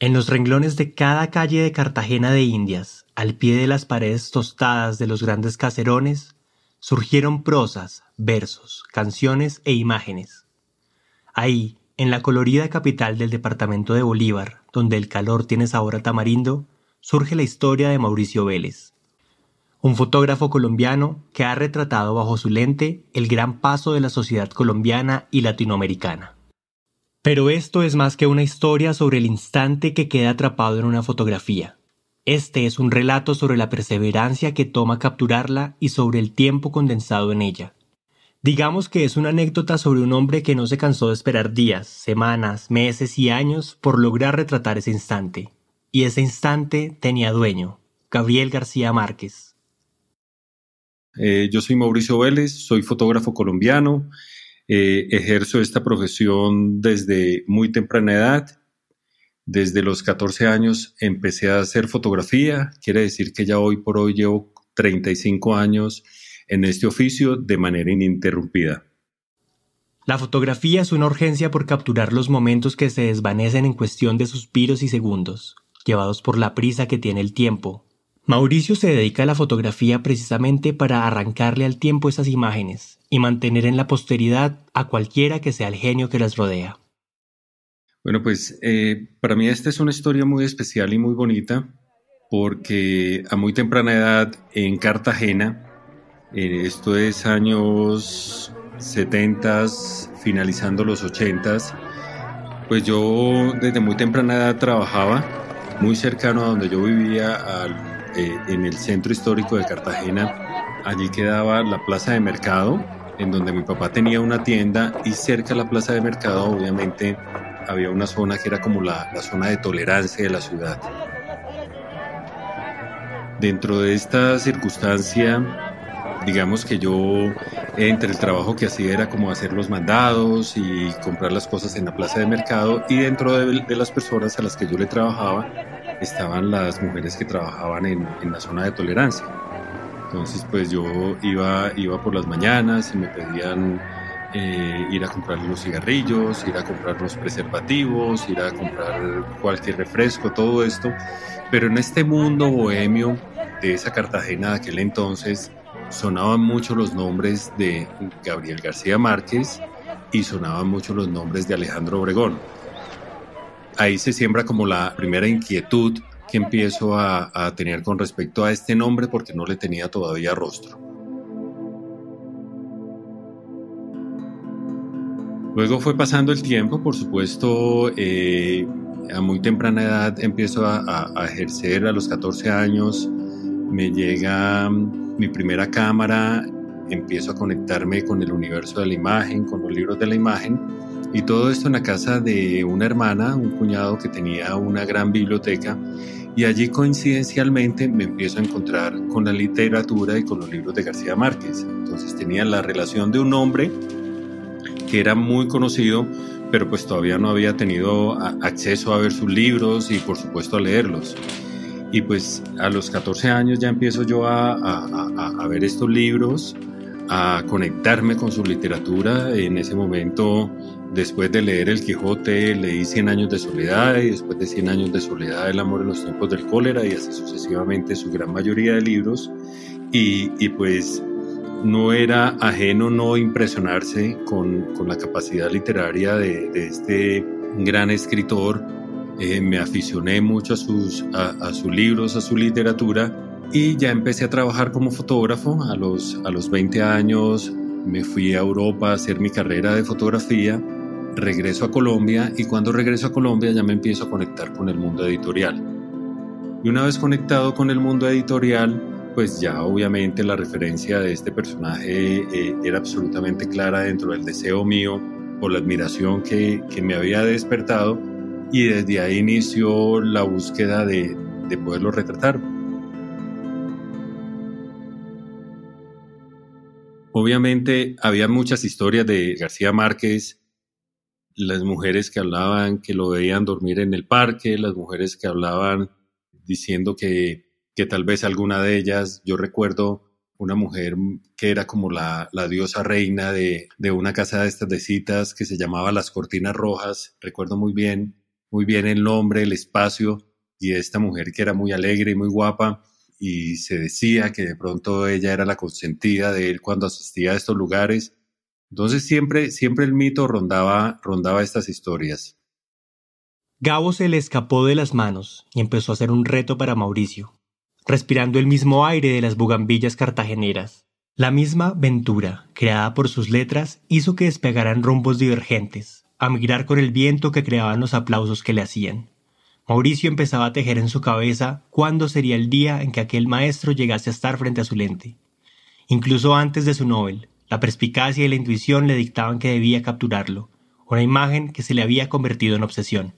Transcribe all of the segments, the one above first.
En los renglones de cada calle de Cartagena de Indias, al pie de las paredes tostadas de los grandes caserones, surgieron prosas, versos, canciones e imágenes. Ahí, en la colorida capital del departamento de Bolívar, donde el calor tiene sabor a tamarindo, surge la historia de Mauricio Vélez, un fotógrafo colombiano que ha retratado bajo su lente el gran paso de la sociedad colombiana y latinoamericana. Pero esto es más que una historia sobre el instante que queda atrapado en una fotografía. Este es un relato sobre la perseverancia que toma capturarla y sobre el tiempo condensado en ella. Digamos que es una anécdota sobre un hombre que no se cansó de esperar días, semanas, meses y años por lograr retratar ese instante. Y ese instante tenía dueño, Gabriel García Márquez. Eh, yo soy Mauricio Vélez, soy fotógrafo colombiano eh, ejerzo esta profesión desde muy temprana edad. Desde los 14 años empecé a hacer fotografía. Quiere decir que ya hoy por hoy llevo 35 años en este oficio de manera ininterrumpida. La fotografía es una urgencia por capturar los momentos que se desvanecen en cuestión de suspiros y segundos, llevados por la prisa que tiene el tiempo, Mauricio se dedica a la fotografía precisamente para arrancarle al tiempo esas imágenes y mantener en la posteridad a cualquiera que sea el genio que las rodea. Bueno, pues eh, para mí esta es una historia muy especial y muy bonita porque a muy temprana edad en Cartagena, esto es años 70, finalizando los 80, pues yo desde muy temprana edad trabajaba muy cercano a donde yo vivía al eh, en el centro histórico de Cartagena. Allí quedaba la plaza de mercado, en donde mi papá tenía una tienda y cerca de la plaza de mercado obviamente había una zona que era como la, la zona de tolerancia de la ciudad. Dentro de esta circunstancia, digamos que yo entre el trabajo que hacía era como hacer los mandados y comprar las cosas en la plaza de mercado y dentro de, de las personas a las que yo le trabajaba estaban las mujeres que trabajaban en, en, la zona de tolerancia. Entonces, pues yo iba, iba por las mañanas y me pedían eh, ir a comprar los cigarrillos, ir a comprar los preservativos, ir a comprar cualquier refresco, todo esto. Pero en este mundo bohemio de esa Cartagena de aquel entonces, sonaban mucho los nombres de Gabriel García Márquez y sonaban mucho los nombres de Alejandro Obregón ahí se siembra como la primera inquietud que empiezo a, tener con respecto a este nombre porque no le tenía todavía rostro. Luego fue pasando el tiempo, por supuesto, eh, a muy temprana edad empiezo a, a, ejercer, a los 14 años me llega mi primera cámara, empiezo a conectarme con el universo de la imagen, con los libros de la imagen y todo esto en la casa de una hermana, un cuñado que tenía una gran biblioteca. Y allí coincidencialmente me empiezo a encontrar con la literatura y con los libros de García Márquez. Entonces tenía la relación de un hombre que era muy conocido, pero pues todavía no había tenido acceso a ver sus libros y por supuesto a leerlos. Y pues a los 14 años ya empiezo yo a, a, a ver estos libros, a conectarme con su literatura. En ese momento Después de leer El Quijote, leí Cien años de soledad y después de Cien años de soledad, El amor en los tiempos del cólera y así sucesivamente su gran mayoría de libros. Y, y pues no era ajeno no impresionarse con, con la capacidad literaria de, de, este gran escritor. Eh, me aficioné mucho a sus, a, a sus libros, a su literatura y ya empecé a trabajar como fotógrafo. A los, a los 20 años me fui a Europa a hacer mi carrera de fotografía regreso a Colombia y cuando regreso a Colombia ya me empiezo a conectar con el mundo editorial. Y una vez conectado con el mundo editorial, pues ya obviamente la referencia de este personaje eh, era absolutamente clara dentro del deseo mío por la admiración que, que me había despertado y desde ahí inició la búsqueda de, de poderlo retratar. Obviamente había muchas historias de García Márquez, las mujeres que hablaban que lo veían dormir en el parque, las mujeres que hablaban diciendo que, que tal vez alguna de ellas, yo recuerdo una mujer que era como la, la diosa reina de, de, una casa de estas de citas que se llamaba Las Cortinas Rojas, recuerdo muy bien, muy bien el nombre, el espacio, y esta mujer que era muy alegre y muy guapa, y se decía que de pronto ella era la consentida de él cuando asistía a estos lugares. Entonces siempre, siempre el mito rondaba, rondaba estas historias. Gabo se le escapó de las manos y empezó a hacer un reto para Mauricio, respirando el mismo aire de las bugambillas cartageneras. La misma ventura, creada por sus letras, hizo que despegaran rumbos divergentes, a migrar con el viento que creaban los aplausos que le hacían. Mauricio empezaba a tejer en su cabeza cuándo sería el día en que aquel maestro llegase a estar frente a su lente. Incluso antes de su Nobel, la perspicacia y la intuición le dictaban que debía capturarlo, una imagen que se le había convertido en obsesión.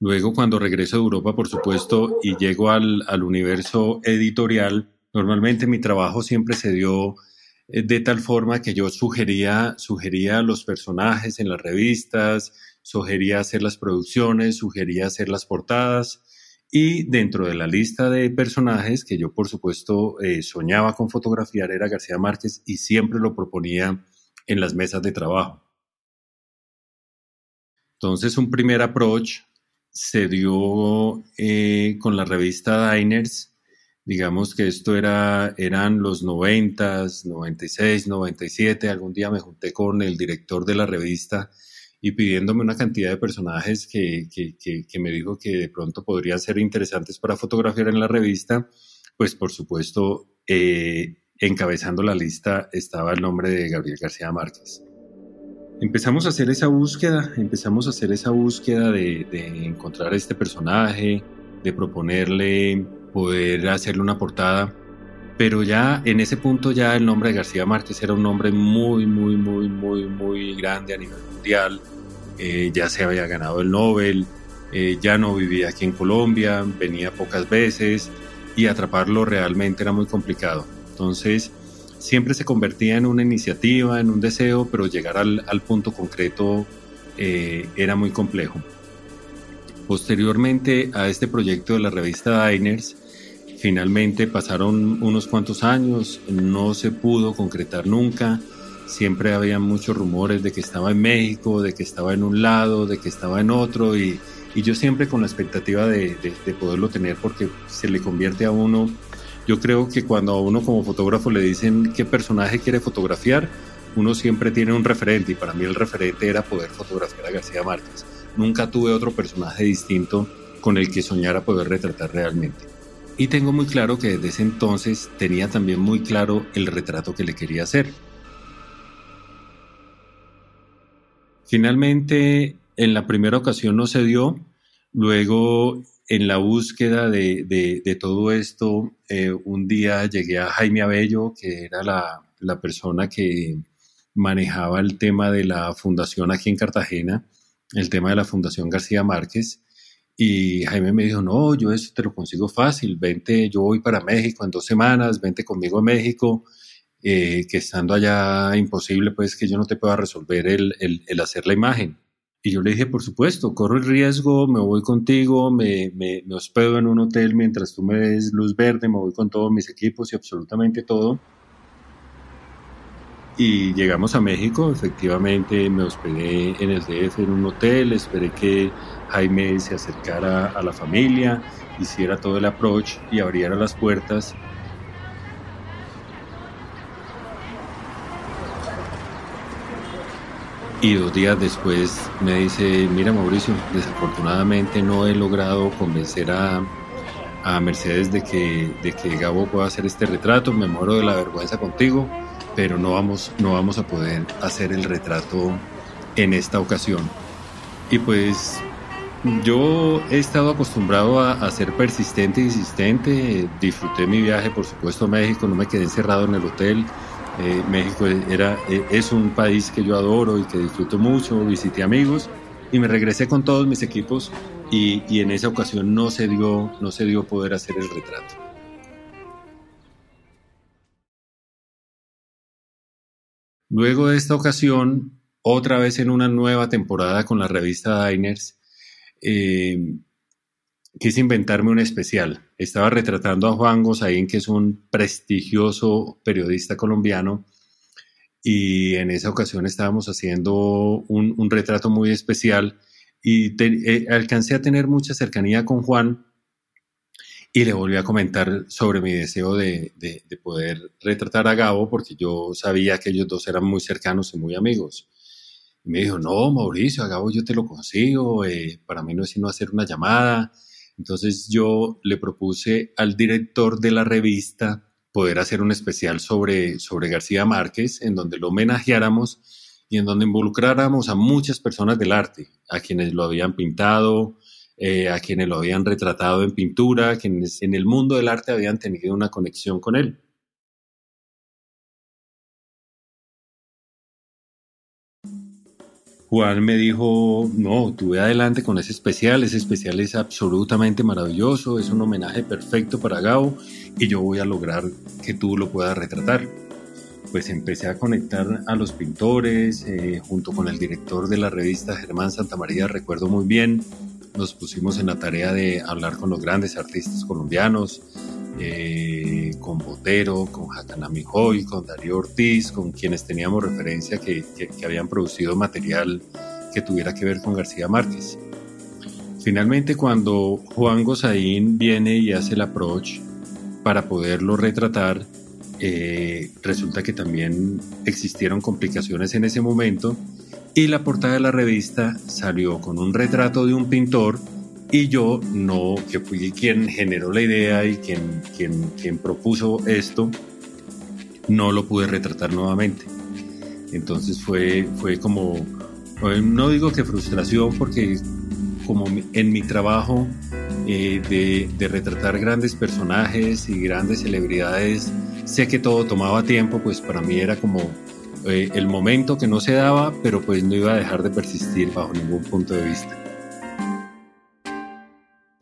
Luego, cuando regreso a Europa, por supuesto, y llego al, al universo editorial, normalmente mi trabajo siempre se dio eh, de tal forma que yo sugería, sugería los personajes en las revistas, sugería hacer las producciones, sugería hacer las portadas y dentro de la lista de personajes que yo por supuesto eh, soñaba con fotografiar era García Márquez y siempre lo proponía en las mesas de trabajo. Entonces un primer approach se dio eh, con la revista Diners. Digamos que esto era, eran los 90, 96, 97. Algún día me junté con el director de la revista y pidiéndome una cantidad de personajes que, que, que, me dijo que de pronto podrían ser interesantes para fotografiar en la revista, pues por supuesto, eh, encabezando la lista estaba el nombre de Gabriel García Márquez. Empezamos a hacer esa búsqueda, empezamos a hacer esa búsqueda de, de encontrar este personaje, de proponerle poder hacerle una portada pero ya en ese punto ya el nombre de García Márquez era un nombre muy, muy, muy, muy, muy grande a nivel mundial. Eh, ya se había ganado el Nobel, eh, ya no vivía aquí en Colombia, venía pocas veces y atraparlo realmente era muy complicado. Entonces, siempre se convertía en una iniciativa, en un deseo, pero llegar al, al punto concreto eh, era muy complejo. Posteriormente a este proyecto de la revista Diners, finalmente pasaron unos cuantos años, no se pudo concretar nunca siempre había muchos rumores de que estaba en México, de que estaba en un lado, de que estaba en otro y, yo siempre con la expectativa de, de, poderlo tener porque se le convierte a uno, yo creo que cuando a uno como fotógrafo le dicen qué personaje quiere fotografiar, uno siempre tiene un referente y para mí el referente era poder fotografiar a García Márquez. Nunca tuve otro personaje distinto con el que soñara poder retratar realmente. Y tengo muy claro que desde ese entonces tenía también muy claro el retrato que le quería hacer. Finalmente, en la primera ocasión no se dio, luego en la búsqueda de, todo esto, eh, un día llegué a Jaime Abello, que era la, la, persona que manejaba el tema de la fundación aquí en Cartagena, el tema de la Fundación García Márquez, y Jaime me dijo, no, yo eso te lo consigo fácil, vente, yo voy para México en dos semanas, vente conmigo a México, eh, que estando allá imposible, pues que yo no te pueda resolver el, el, hacer la imagen. Y yo le dije, por supuesto, corro el riesgo, me voy contigo, me, me, me, hospedo en un hotel mientras tú me des luz verde, me voy con todos mis equipos y absolutamente todo. Y llegamos a México, efectivamente me hospedé en el DF en un hotel, esperé que Jaime se acercara a la familia, hiciera todo el approach y abriera las puertas. Y dos días después me dice, mira Mauricio, desafortunadamente no he logrado convencer a, a Mercedes de que, de que Gabo pueda hacer este retrato, me muero de la vergüenza contigo, pero no vamos, no vamos a poder hacer el retrato en esta ocasión. Y pues yo he estado acostumbrado a, ser persistente e insistente. Disfruté mi viaje, por supuesto, a México. No me quedé encerrado en el hotel. Eh, México era, eh, es un país que yo adoro y que disfruto mucho. Visité amigos y me regresé con todos mis equipos. Y, y en esa ocasión no se, dio, no se dio poder hacer el retrato. Luego de esta ocasión, otra vez en una nueva temporada con la revista Diners, eh, quise inventarme un especial. Estaba retratando a Juan Gozaín, que es un prestigioso periodista colombiano, y en esa ocasión estábamos haciendo un, retrato muy especial y eh, alcancé a tener mucha cercanía con Juan y le volví a comentar sobre mi deseo de, poder retratar a Gabo porque yo sabía que ellos dos eran muy cercanos y muy amigos. Y me dijo, no, Mauricio, a Gabo yo te lo consigo, eh, para mí no es sino hacer una llamada. Entonces yo le propuse al director de la revista poder hacer un especial sobre, sobre García Márquez, en donde lo homenajeáramos y en donde involucráramos a muchas personas del arte, a quienes lo habían pintado, eh, a quienes lo habían retratado en pintura, quienes en el mundo del arte habían tenido una conexión con él. Juan me dijo, no, tuve adelante con ese especial, ese especial es absolutamente maravilloso, es un homenaje perfecto para Gao y yo voy a lograr que tú lo puedas retratar. Pues empecé a conectar a los pintores, eh, junto con el director de la revista Germán Santamaría, recuerdo muy bien, nos pusimos en la tarea de hablar con los grandes artistas colombianos, eh, con Botero, con Hakanami Hoy, con Darío Ortiz, con quienes teníamos referencia que, habían producido material que tuviera que ver con García Márquez. Finalmente, cuando Juan Gozaín viene y hace el approach para poderlo retratar, eh, resulta que también existieron complicaciones en ese momento y la portada de la revista salió con un retrato de un pintor y yo no, que fui quien generó la idea y quien, quien, quien propuso esto, no lo pude retratar nuevamente. Entonces fue, fue como, no digo que frustración, porque como en mi trabajo eh, de, de, retratar grandes personajes y grandes celebridades, sé que todo tomaba tiempo, pues para mí era como eh, el momento que no se daba, pero pues no iba a dejar de persistir bajo ningún punto de vista.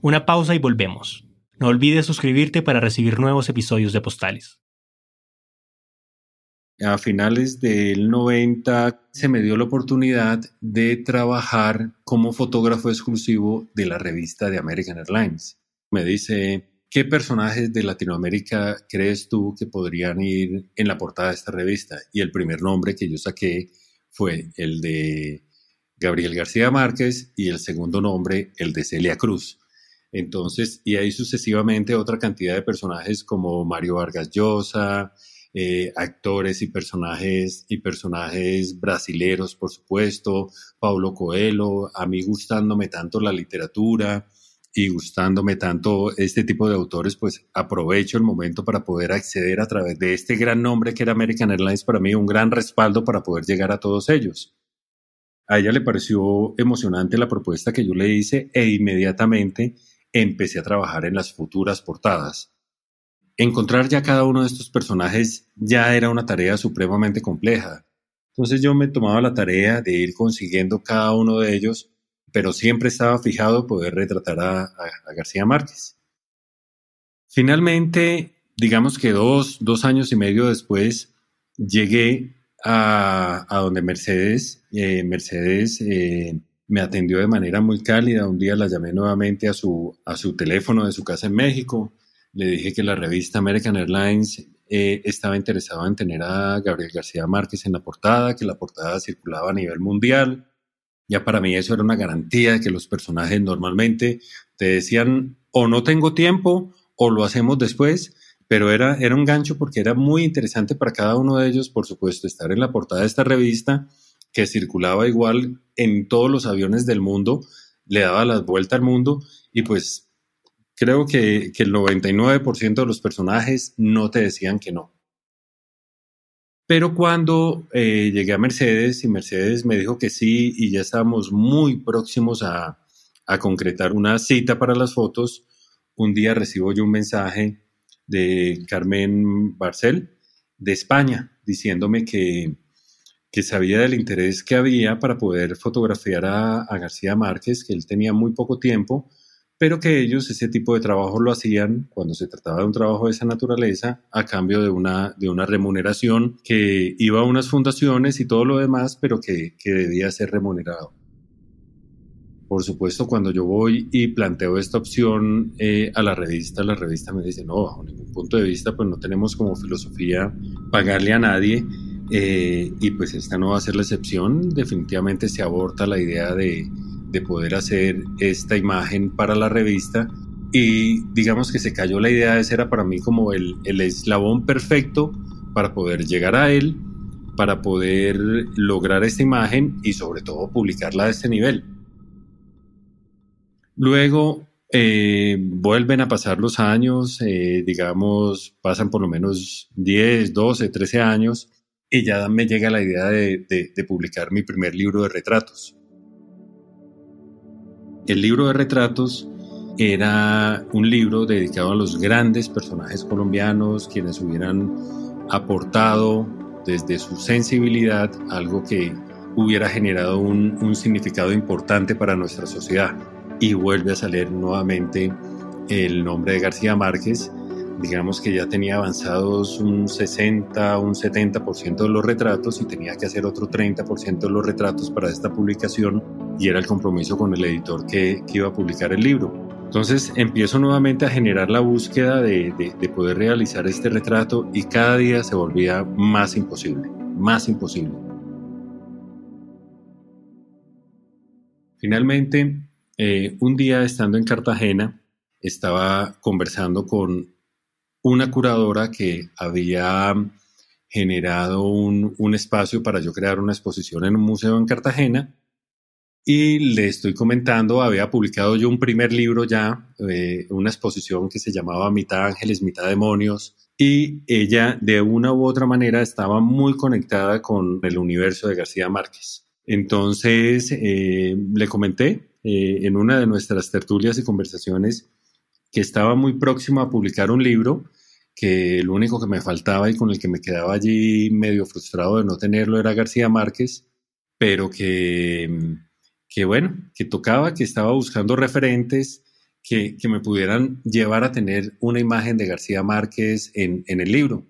Una pausa y volvemos. No olvides suscribirte para recibir nuevos episodios de Postales. A finales del 90 se me dio la oportunidad de trabajar como fotógrafo exclusivo de la revista de American Airlines. Me dice, ¿Qué personajes de Latinoamérica crees tú que podrían ir en la portada de esta revista? Y el primer nombre que yo saqué fue el de Gabriel García Márquez y el segundo nombre el de Celia Cruz. Entonces, y ahí sucesivamente otra cantidad de personajes como Mario Vargas Llosa, eh, actores y personajes y personajes brasileros, por supuesto, Paulo Coelho, a mí gustándome tanto la literatura, y gustándome tanto este tipo de autores, pues aprovecho el momento para poder acceder a través de este gran nombre que era American Airlines para mí, un gran respaldo para poder llegar a todos ellos. A ella le pareció emocionante la propuesta que yo le hice e inmediatamente empecé a trabajar en las futuras portadas. Encontrar ya cada uno de estos personajes ya era una tarea supremamente compleja. Entonces yo me tomaba la tarea de ir consiguiendo cada uno de ellos pero siempre estaba fijado poder retratar a, García Márquez. Finalmente, digamos que dos, años y medio después, llegué a, donde Mercedes, eh, Mercedes eh, me atendió de manera muy cálida. Un día la llamé nuevamente a su, a su teléfono de su casa en México. Le dije que la revista American Airlines eh, estaba interesada en tener a Gabriel García Márquez en la portada, que la portada circulaba a nivel mundial ya para mí eso era una garantía de que los personajes normalmente te decían o no tengo tiempo o lo hacemos después, pero era, era un gancho porque era muy interesante para cada uno de ellos, por supuesto, estar en la portada de esta revista que circulaba igual en todos los aviones del mundo, le daba la vuelta al mundo y pues creo que, que el 99% de los personajes no te decían que no. Pero cuando eh, llegué a Mercedes y Mercedes me dijo que sí y ya estábamos muy próximos a, concretar una cita para las fotos, un día recibo yo un mensaje de Carmen Barcel de España diciéndome que, que sabía del interés que había para poder fotografiar a García Márquez, que él tenía muy poco tiempo pero que ellos ese tipo de trabajo lo hacían cuando se trataba de un trabajo de esa naturaleza a cambio de una, de una remuneración que iba a unas fundaciones y todo lo demás, pero que, que debía ser remunerado. Por supuesto, cuando yo voy y planteo esta opción eh, a la revista, la revista me dice, no, bajo ningún punto de vista, pues no tenemos como filosofía pagarle a nadie. Eh, y pues esta no va a ser la excepción. Definitivamente se aborta la idea de, de poder hacer esta imagen para la revista y digamos que se cayó la idea de ese era para mí como el, el eslabón perfecto para poder llegar a él, para poder lograr esta imagen y sobre todo publicarla a este nivel. Luego eh, vuelven a pasar los años, eh, digamos, pasan por lo menos 10, 12, 13 años y ya me llega la idea de, de publicar mi primer libro de retratos. El libro de retratos era un libro dedicado a los grandes personajes colombianos, quienes hubieran aportado desde su sensibilidad algo que hubiera generado un, significado importante para nuestra sociedad. Y vuelve a salir nuevamente el nombre de García Márquez digamos que ya tenía avanzados un 60, un 70% de los retratos y tenía que hacer otro 30% de los retratos para esta publicación y era el compromiso con el editor que, iba a publicar el libro. Entonces empiezo nuevamente a generar la búsqueda de, de poder realizar este retrato y cada día se volvía más imposible, más imposible. Finalmente, eh, un día estando en Cartagena, estaba conversando con una curadora que había generado un, espacio para yo crear una exposición en un museo en Cartagena y le estoy comentando, había publicado yo un primer libro ya, una exposición que se llamaba Mitad Ángeles, Mitad Demonios, y ella de una u otra manera estaba muy conectada con el universo de García Márquez. Entonces eh, le comenté eh, en una de nuestras tertulias y conversaciones que estaba muy próximo a publicar un libro, que lo único que me faltaba y con el que me quedaba allí medio frustrado de no tenerlo era García Márquez, pero que, que bueno, que tocaba, que estaba buscando referentes que, que, me pudieran llevar a tener una imagen de García Márquez en, en el libro.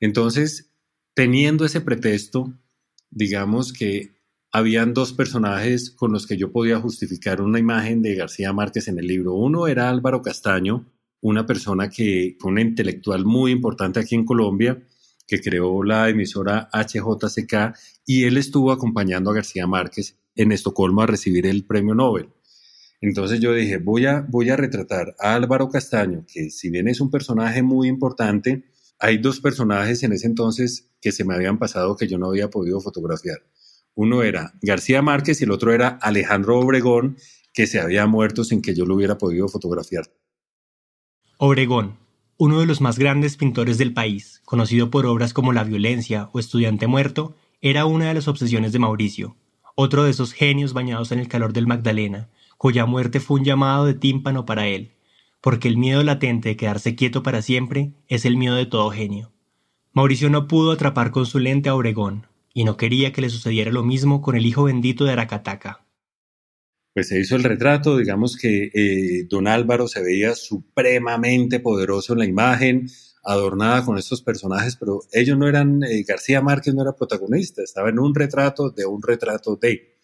Entonces, teniendo ese pretexto, digamos que habían dos personajes con los que yo podía justificar una imagen de García Márquez en el libro. Uno era Álvaro Castaño, una persona que fue un intelectual muy importante aquí en Colombia, que creó la emisora HJCK y él estuvo acompañando a García Márquez en Estocolmo a recibir el premio Nobel. Entonces yo dije, voy a, voy a retratar a Álvaro Castaño, que si bien es un personaje muy importante, hay dos personajes en ese entonces que se me habían pasado que yo no había podido fotografiar. Uno era García Márquez y el otro era Alejandro Obregón, que se había muerto sin que yo lo hubiera podido fotografiar. Obregón, uno de los más grandes pintores del país, conocido por obras como La violencia o Estudiante muerto, era una de las obsesiones de Mauricio, otro de esos genios bañados en el calor del Magdalena, cuya muerte fue un llamado de tímpano para él, porque el miedo latente de quedarse quieto para siempre es el miedo de todo genio. Mauricio no pudo atrapar con su lente a Obregón, y no quería que le sucediera lo mismo con el hijo bendito de Aracataca. Pues se hizo el retrato, digamos que eh, don Álvaro se veía supremamente poderoso en la imagen, adornada con estos personajes, pero ellos no eran, eh, García Márquez no era protagonista, estaba en un retrato de un retrato de.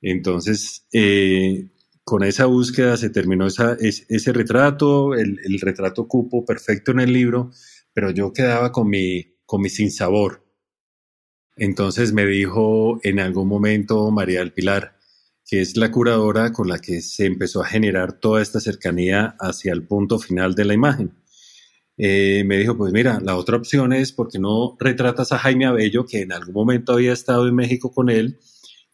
Entonces, eh, con esa búsqueda se terminó ese retrato, el, el, retrato cupo perfecto en el libro, pero yo quedaba con mi, con mi sinsabor. Entonces me dijo en algún momento María del Pilar, que es la curadora con la que se empezó a generar toda esta cercanía hacia el punto final de la imagen. Eh, me dijo, pues mira, la otra opción es porque no retratas a Jaime Abello, que en algún momento había estado en México con él,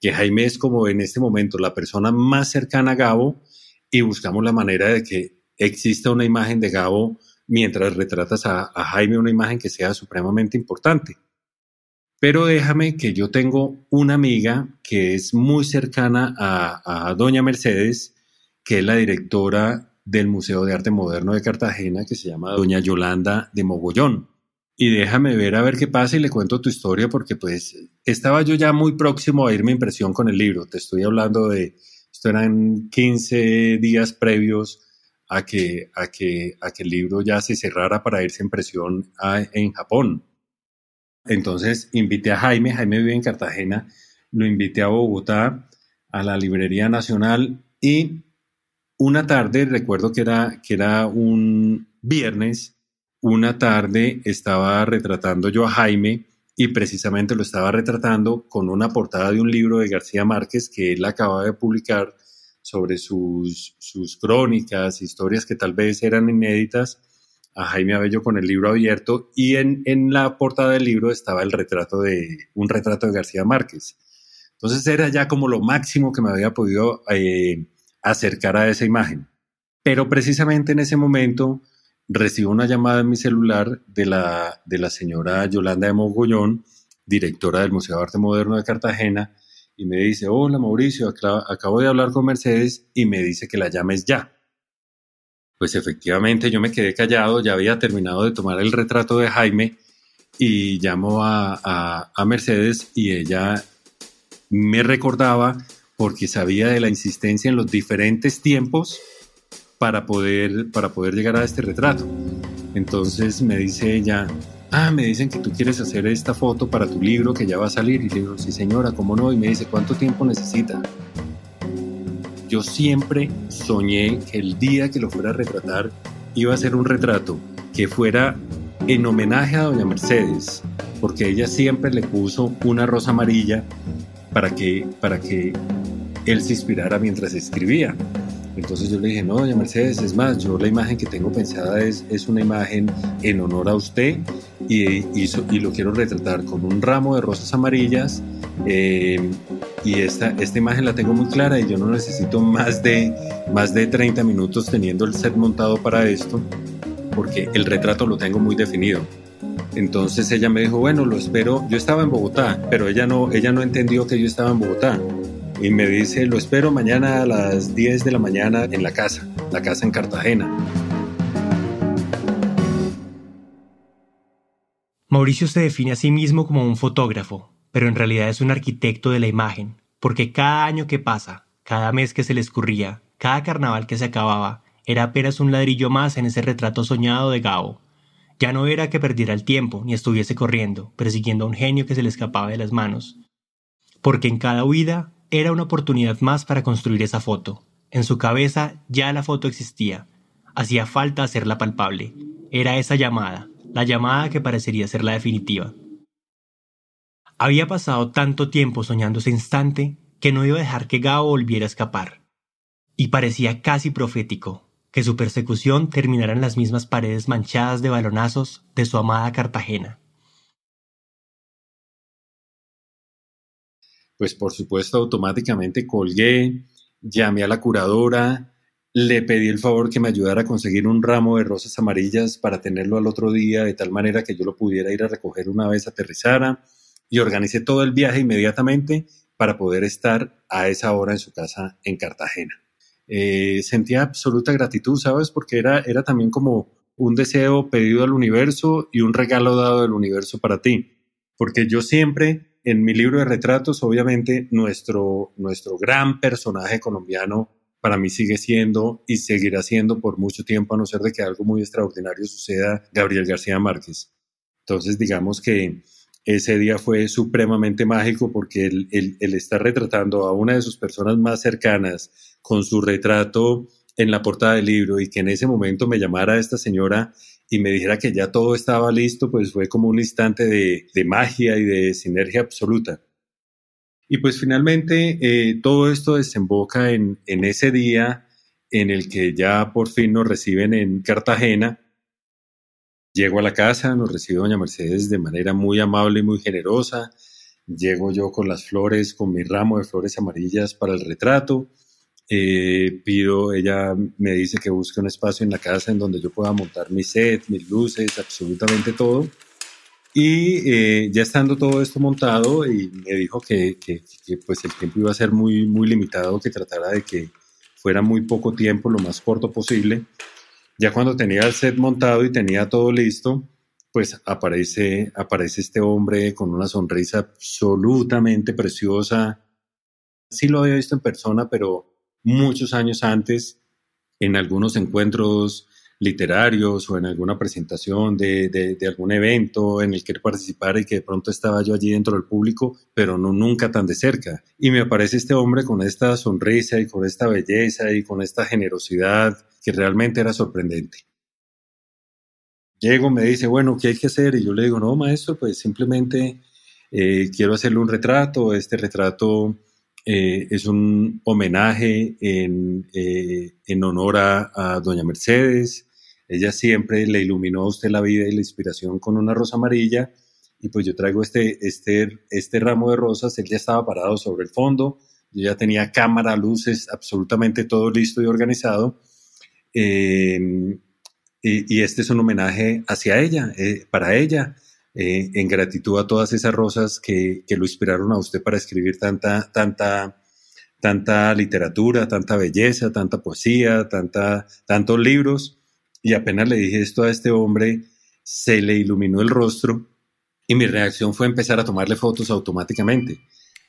que Jaime es como en este momento la persona más cercana a Gabo y buscamos la manera de que exista una imagen de Gabo mientras retratas a Jaime, una imagen que sea supremamente importante. Pero déjame que yo tengo una amiga que es muy cercana a, a doña Mercedes, que es la directora del Museo de Arte Moderno de Cartagena, que se llama doña Yolanda de Mogollón. Y déjame ver a ver qué pasa y le cuento tu historia porque pues estaba yo ya muy próximo a irme a impresión con el libro. Te estoy hablando de, esto eran 15 días previos a que, a que, a que el libro ya se cerrara para irse a impresión en Japón. Entonces invité a Jaime, Jaime vive en Cartagena, lo invité a Bogotá, a la Librería Nacional y una tarde, recuerdo que era, que era un viernes, una tarde estaba retratando yo a Jaime y precisamente lo estaba retratando con una portada de un libro de García Márquez que él acababa de publicar sobre sus, sus crónicas, historias que tal vez eran inéditas a Jaime Abello con el libro abierto y en, en, la portada del libro estaba el retrato de un retrato de García Márquez. Entonces era ya como lo máximo que me había podido eh, acercar a esa imagen. Pero precisamente en ese momento recibo una llamada en mi celular de la, de la señora Yolanda de Mogollón, directora del Museo de Arte Moderno de Cartagena, y me dice, hola Mauricio, acabo de hablar con Mercedes y me dice que la llames ya. Pues efectivamente yo me quedé callado, ya había terminado de tomar el retrato de Jaime y llamo a, Mercedes y ella me recordaba porque sabía de la insistencia en los diferentes tiempos para poder, para poder llegar a este retrato. Entonces me dice ella, ah, me dicen que tú quieres hacer esta foto para tu libro que ya va a salir. Y le digo, sí señora, ¿cómo no? Y me dice, ¿cuánto tiempo necesita? Yo siempre soñé que el día que lo fuera a retratar iba a ser un retrato que fuera en homenaje a doña Mercedes, porque ella siempre le puso una rosa amarilla para que, para que él se inspirara mientras escribía. Entonces yo le dije, no, doña Mercedes, es más, yo la imagen que tengo pensada es, es una imagen en honor a usted y, y, lo quiero retratar con un ramo de rosas amarillas eh, y esta, esta imagen la tengo muy clara y yo no necesito más de, más de 30 minutos teniendo el set montado para esto, porque el retrato lo tengo muy definido. Entonces ella me dijo, bueno, lo espero. Yo estaba en Bogotá, pero ella no, ella no entendió que yo estaba en Bogotá. Y me dice, lo espero mañana a las 10 de la mañana en la casa, la casa en Cartagena. Mauricio se define a sí mismo como un fotógrafo, pero en realidad es un arquitecto de la imagen, porque cada año que pasa, cada mes que se le escurría, cada carnaval que se acababa, era apenas un ladrillo más en ese retrato soñado de Gabo. Ya no era que perdiera el tiempo, ni estuviese corriendo, persiguiendo a un genio que se le escapaba de las manos, porque en cada huida era una oportunidad más para construir esa foto. En su cabeza ya la foto existía, hacía falta hacerla palpable, era esa llamada, la llamada que parecería ser la definitiva. Había pasado tanto tiempo soñando ese instante que no iba a dejar que Gao volviera a escapar. Y parecía casi profético que su persecución terminara en las mismas paredes manchadas de balonazos de su amada Cartagena. Pues por supuesto automáticamente colgué, llamé a la curadora, le pedí el favor que me ayudara a conseguir un ramo de rosas amarillas para tenerlo al otro día de tal manera que yo lo pudiera ir a recoger una vez aterrizara y organicé todo el viaje inmediatamente para poder estar a esa hora en su casa en Cartagena. Eh, sentía absoluta gratitud, ¿sabes? Porque era, era también como un deseo pedido al universo y un regalo dado del universo para ti. Porque yo siempre, en mi libro de retratos, obviamente, nuestro, nuestro gran personaje colombiano para mí sigue siendo y seguirá siendo por mucho tiempo, a no ser de que algo muy extraordinario suceda, Gabriel García Márquez. Entonces, digamos que ese día fue supremamente mágico porque él, está retratando a una de sus personas más cercanas con su retrato en la portada del libro y que en ese momento me llamara esta señora y me dijera que ya todo estaba listo, pues fue como un instante de, magia y de sinergia absoluta. Y pues finalmente eh, todo esto desemboca en ese día en el que ya por fin nos reciben en Cartagena Llego a la casa, nos recibe doña Mercedes de manera muy amable y muy generosa. Llego yo con las flores, con mi ramo de flores amarillas para el retrato. Eh, pido, ella me dice que busque un espacio en la casa en donde yo pueda montar mi set, mis luces, absolutamente todo. Y eh, ya estando todo esto montado, y me dijo que, que, pues el tiempo iba a ser muy, muy limitado, que tratara de que fuera muy poco tiempo, lo más corto posible. Ya cuando tenía el set montado y tenía todo listo, pues aparece, aparece este hombre con una sonrisa absolutamente preciosa. Sí lo había visto en persona, pero muchos años antes, en algunos encuentros literarios o en alguna presentación de, de, algún evento en el que participar y que de pronto estaba yo allí dentro del público, pero no nunca tan de cerca. Y me aparece este hombre con esta sonrisa y con esta belleza y con esta generosidad que realmente era sorprendente. Llego, me dice, bueno, ¿qué hay que hacer? Y yo le digo, no, maestro, pues simplemente eh, quiero hacerle un retrato. Este retrato eh, es un homenaje en, eh, en honor a, doña Mercedes. Ella siempre le iluminó a usted la vida y la inspiración con una rosa amarilla. Y pues yo traigo este, este, este ramo de rosas. Él ya estaba parado sobre el fondo. Yo ya tenía cámara, luces, absolutamente todo listo y organizado. Eh, y, este es un homenaje hacia ella, eh, para ella, eh, en gratitud a todas esas rosas que, que, lo inspiraron a usted para escribir tanta, tanta, tanta literatura, tanta belleza, tanta poesía, tanta, tantos libros. Y apenas le dije esto a este hombre, se le iluminó el rostro y mi reacción fue empezar a tomarle fotos automáticamente,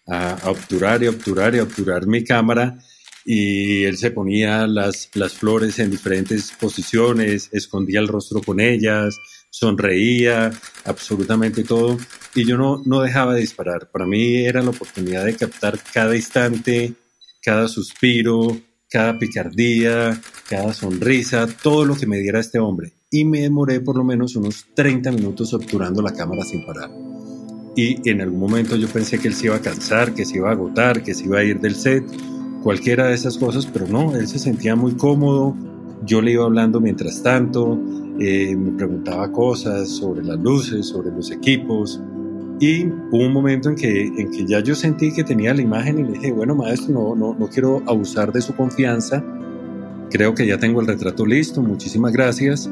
a, obturar y obturar y obturar mi cámara y él se ponía las, las flores en diferentes posiciones, escondía el rostro con ellas, sonreía, absolutamente todo, y yo no, no dejaba de disparar. Para mí era la oportunidad de captar cada instante, cada suspiro, cada picardía, cada sonrisa, todo lo que me diera este hombre. Y me demoré por lo menos unos 30 minutos obturando la cámara sin parar. Y en algún momento yo pensé que él se iba a cansar, que se iba a agotar, que se iba a ir del set, cualquiera de esas cosas, pero no, él se sentía muy cómodo, yo le iba hablando mientras tanto, eh, me preguntaba cosas sobre las luces, sobre los equipos, y hubo un momento en que, en que ya yo sentí que tenía la imagen y le dije, bueno, maestro, no, no, no quiero abusar de su confianza, creo que ya tengo el retrato listo, muchísimas gracias,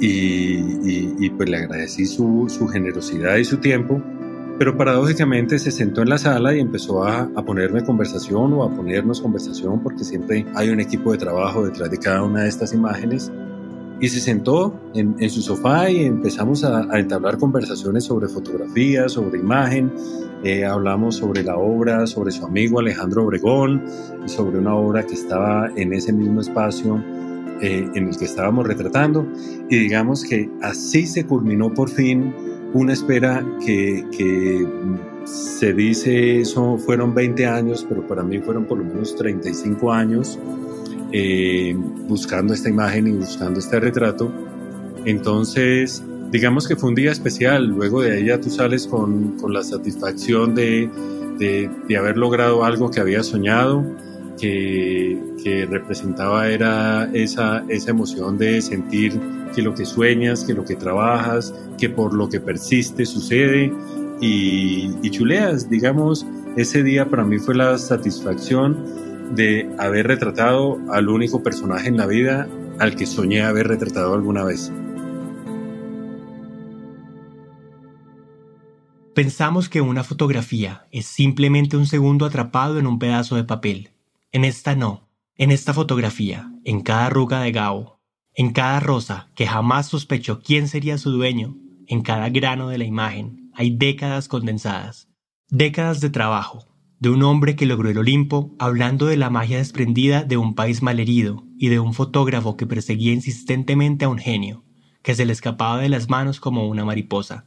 y, y, pues le agradecí su, su generosidad y su tiempo. Pero paradójicamente se sentó en la sala y empezó a, ponerme conversación o a ponernos conversación porque siempre hay un equipo de trabajo detrás de cada una de estas imágenes. Y se sentó en, su sofá y empezamos a, entablar conversaciones sobre fotografía, sobre imagen. Eh, hablamos sobre la obra, sobre su amigo Alejandro Obregón sobre una obra que estaba en ese mismo espacio eh, en el que estábamos retratando. Y digamos que así se culminó por fin una espera que, se dice eso fueron 20 años, pero para mí fueron por lo menos 35 años eh, buscando esta imagen y buscando este retrato. Entonces, digamos que fue un día especial. Luego de ahí tú sales con, la satisfacción de, de, haber logrado algo que había soñado, que, que representaba era esa, esa emoción de sentir que lo que sueñas, que lo que trabajas, que por lo que persiste sucede y, chuleas. Digamos, ese día para mí fue la satisfacción de haber retratado al único personaje en la vida al que soñé haber retratado alguna vez. Pensamos que una fotografía es simplemente un segundo atrapado en un pedazo de papel. En esta no. En esta fotografía, en cada arruga de Gao, en cada rosa que jamás sospechó quién sería su dueño, en cada grano de la imagen hay décadas condensadas, décadas de trabajo, de un hombre que logró el Olimpo hablando de la magia desprendida de un país malherido y de un fotógrafo que perseguía insistentemente a un genio, que se le escapaba de las manos como una mariposa.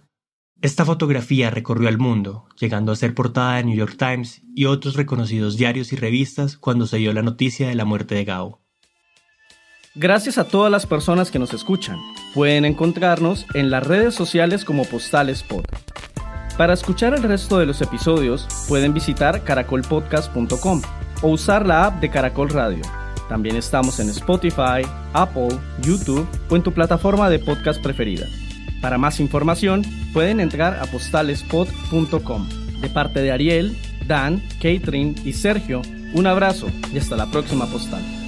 Esta fotografía recorrió al mundo, llegando a ser portada de New York Times y otros reconocidos diarios y revistas cuando se dio la noticia de la muerte de Gao. Gracias a todas las personas que nos escuchan. Pueden encontrarnos en las redes sociales como Postales Pod. Para escuchar el resto de los episodios, pueden visitar caracolpodcast.com o usar la app de Caracol Radio. También estamos en Spotify, Apple, YouTube o en tu plataforma de podcast preferida. Para más información, pueden entrar a postalespod.com. De parte de Ariel, Dan, Catherine y Sergio, un abrazo y hasta la próxima postal.